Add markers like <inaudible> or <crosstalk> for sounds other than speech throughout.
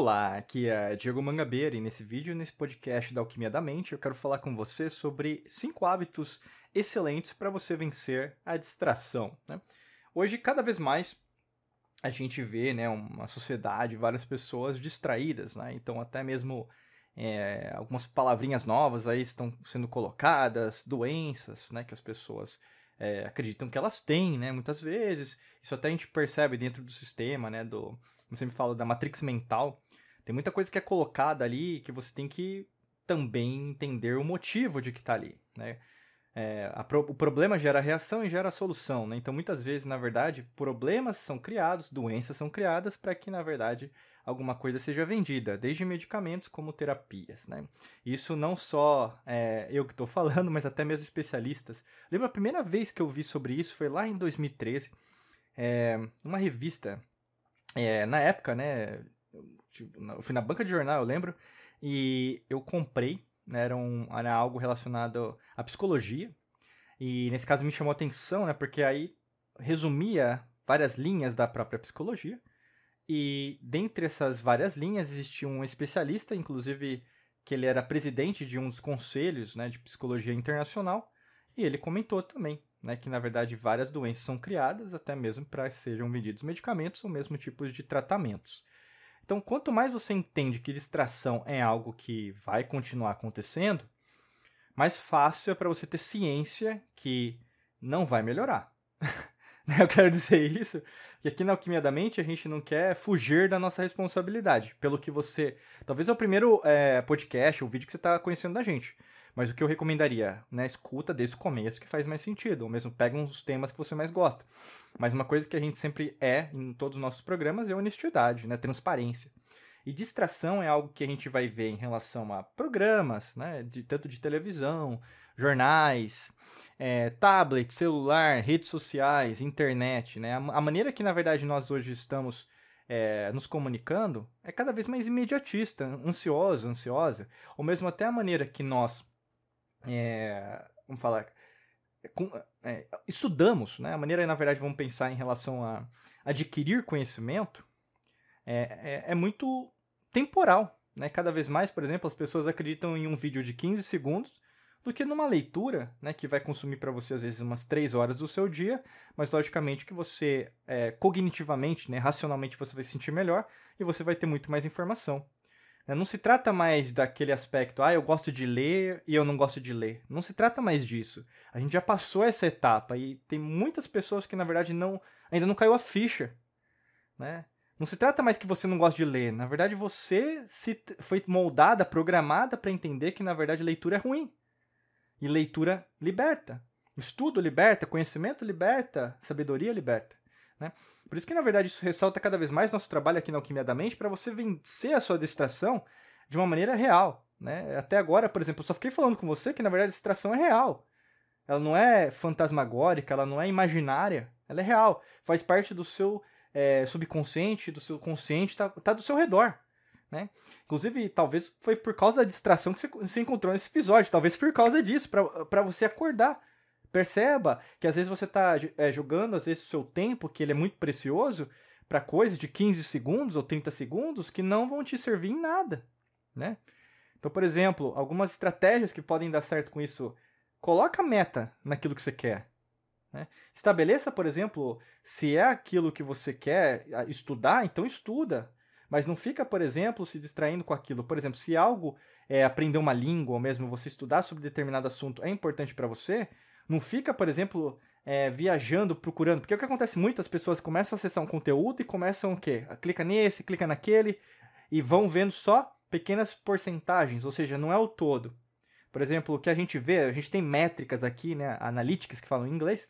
Olá, aqui é Diego Mangabeira e nesse vídeo, nesse podcast da Alquimia da Mente, eu quero falar com você sobre cinco hábitos excelentes para você vencer a distração. Né? Hoje, cada vez mais, a gente vê né, uma sociedade, várias pessoas distraídas, né? então até mesmo é, algumas palavrinhas novas aí estão sendo colocadas, doenças né, que as pessoas é, acreditam que elas têm, né, muitas vezes. Isso até a gente percebe dentro do sistema, né, do, como você me fala, da matrix mental, tem muita coisa que é colocada ali que você tem que também entender o motivo de que está ali, né? É, pro, o problema gera reação e gera solução, né? Então, muitas vezes, na verdade, problemas são criados, doenças são criadas para que, na verdade, alguma coisa seja vendida, desde medicamentos como terapias, né? Isso não só é, eu que estou falando, <laughs> mas até mesmo especialistas. Lembro a primeira vez que eu vi sobre isso foi lá em 2013, é, uma revista é, na época, né? Tipo, eu fui na banca de jornal, eu lembro, e eu comprei, né, era, um, era algo relacionado à psicologia, e nesse caso me chamou a atenção, né? Porque aí resumia várias linhas da própria psicologia, e dentre essas várias linhas existia um especialista, inclusive que ele era presidente de um dos conselhos né, de psicologia internacional, e ele comentou também né, que na verdade várias doenças são criadas até mesmo para sejam vendidos medicamentos ou mesmo tipos de tratamentos. Então, quanto mais você entende que distração é algo que vai continuar acontecendo, mais fácil é para você ter ciência que não vai melhorar. <laughs> Eu quero dizer isso, que aqui na Alquimia da Mente a gente não quer fugir da nossa responsabilidade, pelo que você. Talvez é o primeiro é, podcast, o vídeo que você está conhecendo da gente. Mas o que eu recomendaria, né? Escuta desde o começo que faz mais sentido, ou mesmo pega uns temas que você mais gosta. Mas uma coisa que a gente sempre é em todos os nossos programas é honestidade, né? Transparência. E distração é algo que a gente vai ver em relação a programas, né? De, tanto de televisão, jornais, é, tablet, celular, redes sociais, internet, né? A, a, maneira que, na verdade, nós hoje estamos é, nos comunicando é cada vez mais imediatista, ansioso, ansiosa, ou mesmo até a maneira que nós é, vamos falar, com, é, estudamos, né? A maneira, na verdade, vamos pensar em relação a adquirir conhecimento é, é, é, muito temporal, né? Cada vez mais, por exemplo, as pessoas acreditam em um vídeo de 15 segundos do que numa leitura, né? Que vai consumir para você, às vezes, umas 3 horas do seu dia, mas, logicamente, que você, é, cognitivamente, né? Racionalmente, você vai se sentir melhor e você vai ter muito mais informação. Né? Não se trata mais daquele aspecto, ah, eu gosto de ler e eu não gosto de ler. Não se trata mais disso. A gente já passou essa etapa e tem muitas pessoas que, na verdade, não ainda não caiu a ficha. Né? Não se trata mais que você não gosta de ler. Na verdade, você se foi moldada, programada para entender que, na verdade, leitura é ruim. E leitura liberta. Estudo liberta, conhecimento liberta, sabedoria liberta. Né? Por isso que, na verdade, isso ressalta cada vez mais nosso trabalho aqui na Alquimia da Mente para você vencer a sua distração de uma maneira real. Né? Até agora, por exemplo, eu só fiquei falando com você que, na verdade, a distração é real. Ela não é fantasmagórica, ela não é imaginária, ela é real. Faz parte do seu é, subconsciente, do seu consciente, está tá do seu redor. Né? Inclusive, talvez foi por causa da distração que você encontrou nesse episódio, talvez por causa disso, para você acordar. Perceba que às vezes você está é, jogando às vezes o seu tempo, que ele é muito precioso, para coisas de 15 segundos ou 30 segundos que não vão te servir em nada, né? Então, por exemplo, algumas estratégias que podem dar certo com isso, coloca meta naquilo que você quer. Né? Estabeleça, por exemplo, se é aquilo que você quer estudar, então estuda. Mas não fica, por exemplo, se distraindo com aquilo. Por exemplo, se algo é aprender uma língua ou mesmo você estudar sobre determinado assunto é importante para você, não fica, por exemplo, é, viajando, procurando. Porque o que acontece muito, as pessoas começam a acessar um conteúdo e começam o quê? Clica nesse, clica naquele, e vão vendo só pequenas porcentagens, ou seja, não é o todo. Por exemplo, o que a gente vê, a gente tem métricas aqui, né, analytics que falam em inglês,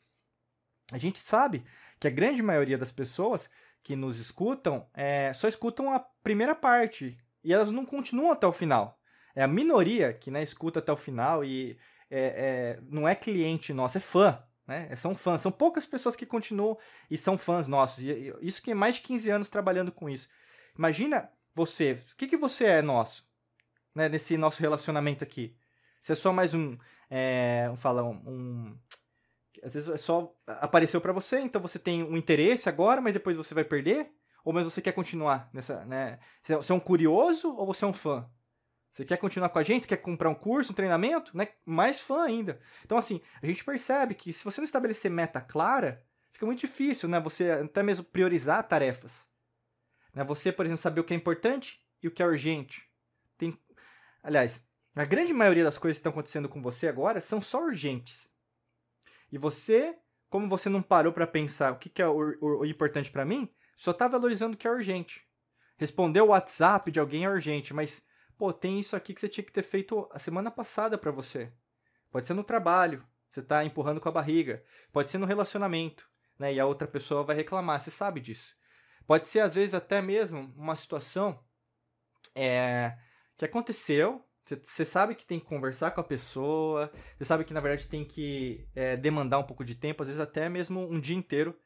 a gente sabe que a grande maioria das pessoas que nos escutam é, só escutam a primeira parte e elas não continuam até o final. É a minoria que né, escuta até o final e é, é, não é cliente nosso, é fã. Né? São fãs. São poucas pessoas que continuam e são fãs nossos. E isso que é mais de 15 anos trabalhando com isso. Imagina você, o que, que você é nosso? Né, nesse nosso relacionamento aqui. Você é só mais um. É, vamos falar, um, um às vezes é só apareceu para você, então você tem um interesse agora, mas depois você vai perder. Ou mas você quer continuar nessa, né? Você é um curioso ou você é um fã? Você quer continuar com a gente? Você quer comprar um curso, um treinamento? Né? Mais fã ainda. Então, assim, a gente percebe que se você não estabelecer meta clara, fica muito difícil, né? Você até mesmo priorizar tarefas. Né? Você, por exemplo, saber o que é importante e o que é urgente. Tem... Aliás, a grande maioria das coisas que estão acontecendo com você agora são só urgentes. E você, como você não parou para pensar o que, é o, importante para mim, só está valorizando o que é urgente. Responder o WhatsApp de alguém é urgente, mas pô, tem isso aqui que você tinha que ter feito a semana passada para você. Pode ser no trabalho, você está empurrando com a barriga. Pode ser no relacionamento, né? E a outra pessoa vai reclamar, você sabe disso. Pode ser, às vezes, até mesmo uma situação é, que aconteceu, você sabe que tem que conversar com a pessoa, você sabe que, na verdade, tem que é, demandar um pouco de tempo, às vezes até mesmo um dia inteiro,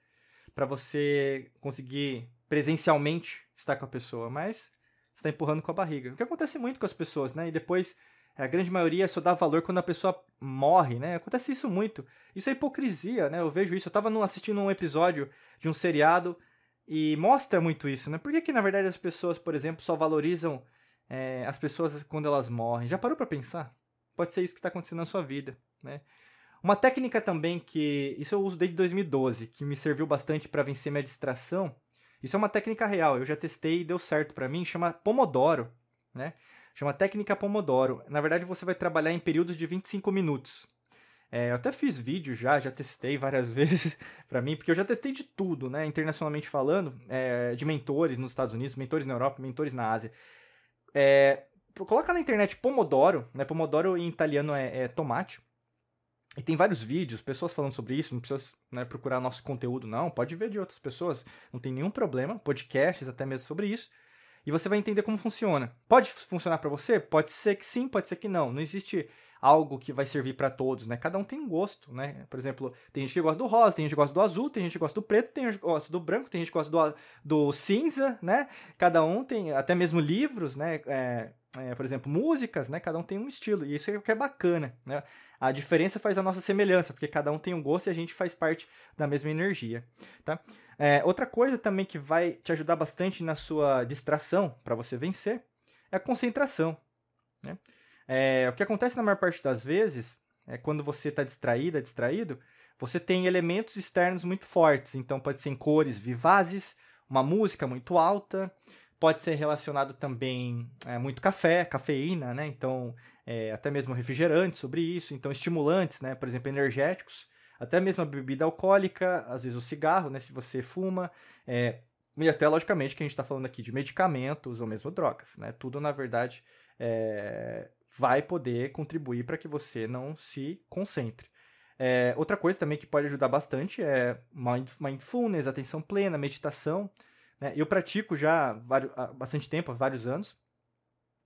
para você conseguir presencialmente estar com a pessoa, mas está empurrando com a barriga. O que acontece muito com as pessoas, né? E depois a grande maioria só dá valor quando a pessoa morre, né? Acontece isso muito. Isso é hipocrisia, né? Eu vejo isso. Eu estava assistindo um episódio de um seriado e mostra muito isso, né? Por que, que na verdade as pessoas, por exemplo, só valorizam é, as pessoas quando elas morrem? Já parou para pensar? Pode ser isso que está acontecendo na sua vida, né? Uma técnica também que isso eu uso desde 2012, que me serviu bastante para vencer minha distração, isso é uma técnica real, eu já testei e deu certo para mim, chama Pomodoro, né? Chama técnica Pomodoro. Na verdade, você vai trabalhar em períodos de 25 minutos. É, eu até fiz vídeo já, já testei várias <laughs> vezes para mim, porque eu já testei de tudo, né? Internacionalmente falando, é, de mentores nos Estados Unidos, mentores na Europa, mentores na Ásia. É, coloca na internet Pomodoro, né? Pomodoro em italiano é, é tomate. E tem vários vídeos, pessoas falando sobre isso, não precisa né, procurar nosso conteúdo, não. Pode ver de outras pessoas, não tem nenhum problema. Podcasts até mesmo sobre isso. E você vai entender como funciona. Pode funcionar para você? Pode ser que sim, pode ser que não. Não existe algo que vai servir para todos, né? Cada um tem um gosto, né? Por exemplo, tem gente que gosta do rosa, tem gente que gosta do azul, tem gente que gosta do preto, tem gente que gosta do branco, tem gente que gosta do, do cinza, né? Cada um tem, até mesmo livros, né? É, é, por exemplo, músicas, né? Cada um tem um estilo, e isso é o que é bacana, né? A diferença faz a nossa semelhança, porque cada um tem um gosto e a gente faz parte da mesma energia, tá? É, outra coisa também que vai te ajudar bastante na sua distração, para você vencer, é a concentração, né? É, o que acontece na maior parte das vezes é quando você está distraída, distraído, você tem elementos externos muito fortes, então pode ser em cores vivazes, uma música muito alta, pode ser relacionado também é, muito café, cafeína, né? Então, é, até mesmo refrigerantes sobre isso, então estimulantes, né? Por exemplo, energéticos, até mesmo a bebida alcoólica, às vezes o cigarro, né? Se você fuma, é, e até logicamente que a gente está falando aqui de medicamentos ou mesmo drogas, né? Tudo na verdade é, vai poder contribuir para que você não se concentre. É, outra coisa também que pode ajudar bastante é mindfulness, atenção plena, meditação. Né? Eu pratico já há bastante tempo, há vários anos.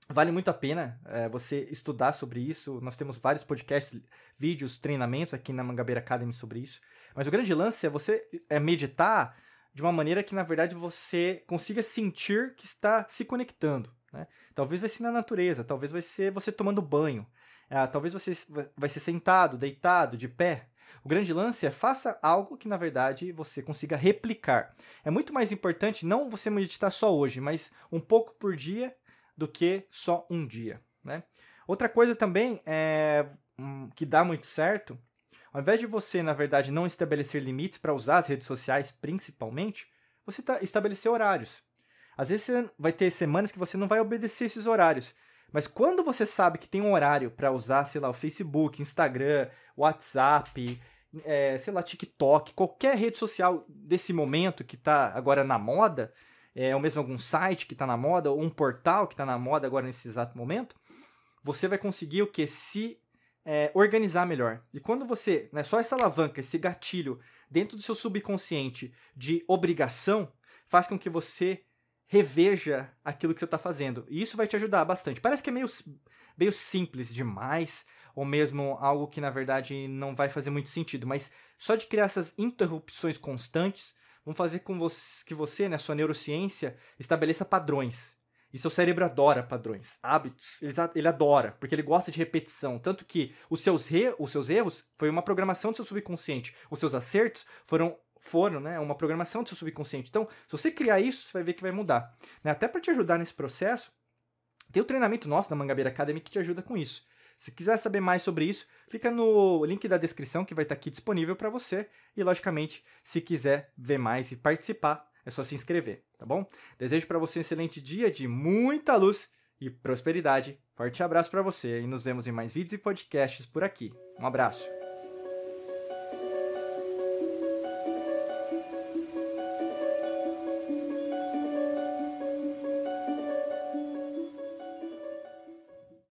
Vale muito a pena é, você estudar sobre isso. Nós temos vários podcasts, vídeos, treinamentos aqui na Mangabeira Academy sobre isso. Mas o grande lance é você é meditar de uma maneira que, na verdade, você consiga sentir que está se conectando. Né? Talvez vai ser na natureza, talvez vai ser você tomando banho, é, talvez você vai ser sentado, deitado, de pé. O grande lance é faça algo que na verdade você consiga replicar. É muito mais importante não você meditar só hoje, mas um pouco por dia do que só um dia. Né? Outra coisa também é, um, que dá muito certo, ao invés de você, na verdade, não estabelecer limites para usar as redes sociais principalmente, você tá, estabelecer horários. Às vezes você vai ter semanas que você não vai obedecer esses horários. Mas quando você sabe que tem um horário para usar, sei lá, o Facebook, Instagram, WhatsApp, é, sei lá, TikTok, qualquer rede social desse momento que está agora na moda, é, ou mesmo algum site que está na moda, ou um portal que está na moda agora nesse exato momento, você vai conseguir o que? Se é, organizar melhor. E quando você, né, só essa alavanca, esse gatilho dentro do seu subconsciente de obrigação, faz com que você reveja aquilo que você está fazendo. E isso vai te ajudar bastante. Parece que é meio, meio simples demais, ou mesmo algo que na verdade não vai fazer muito sentido, mas só de criar essas interrupções constantes vão fazer com você, que você, né, sua neurociência, estabeleça padrões. E seu cérebro adora padrões, hábitos, ele, adora, porque ele gosta de repetição. Tanto que os seus, re, os seus erros foi uma programação do seu subconsciente, os seus acertos foram forno, né? Uma programação do seu subconsciente. Então, se você criar isso, você vai ver que vai mudar. Né? Até para te ajudar nesse processo, tem o treinamento nosso da Mangabeira Academy que te ajuda com isso. Se quiser saber mais sobre isso, clica no link da descrição que vai estar aqui disponível para você. E, logicamente, se quiser ver mais e participar, é só se inscrever, tá bom? Desejo para você um excelente dia de muita luz e prosperidade. Forte abraço para você e nos vemos em mais vídeos e podcasts por aqui. Um abraço.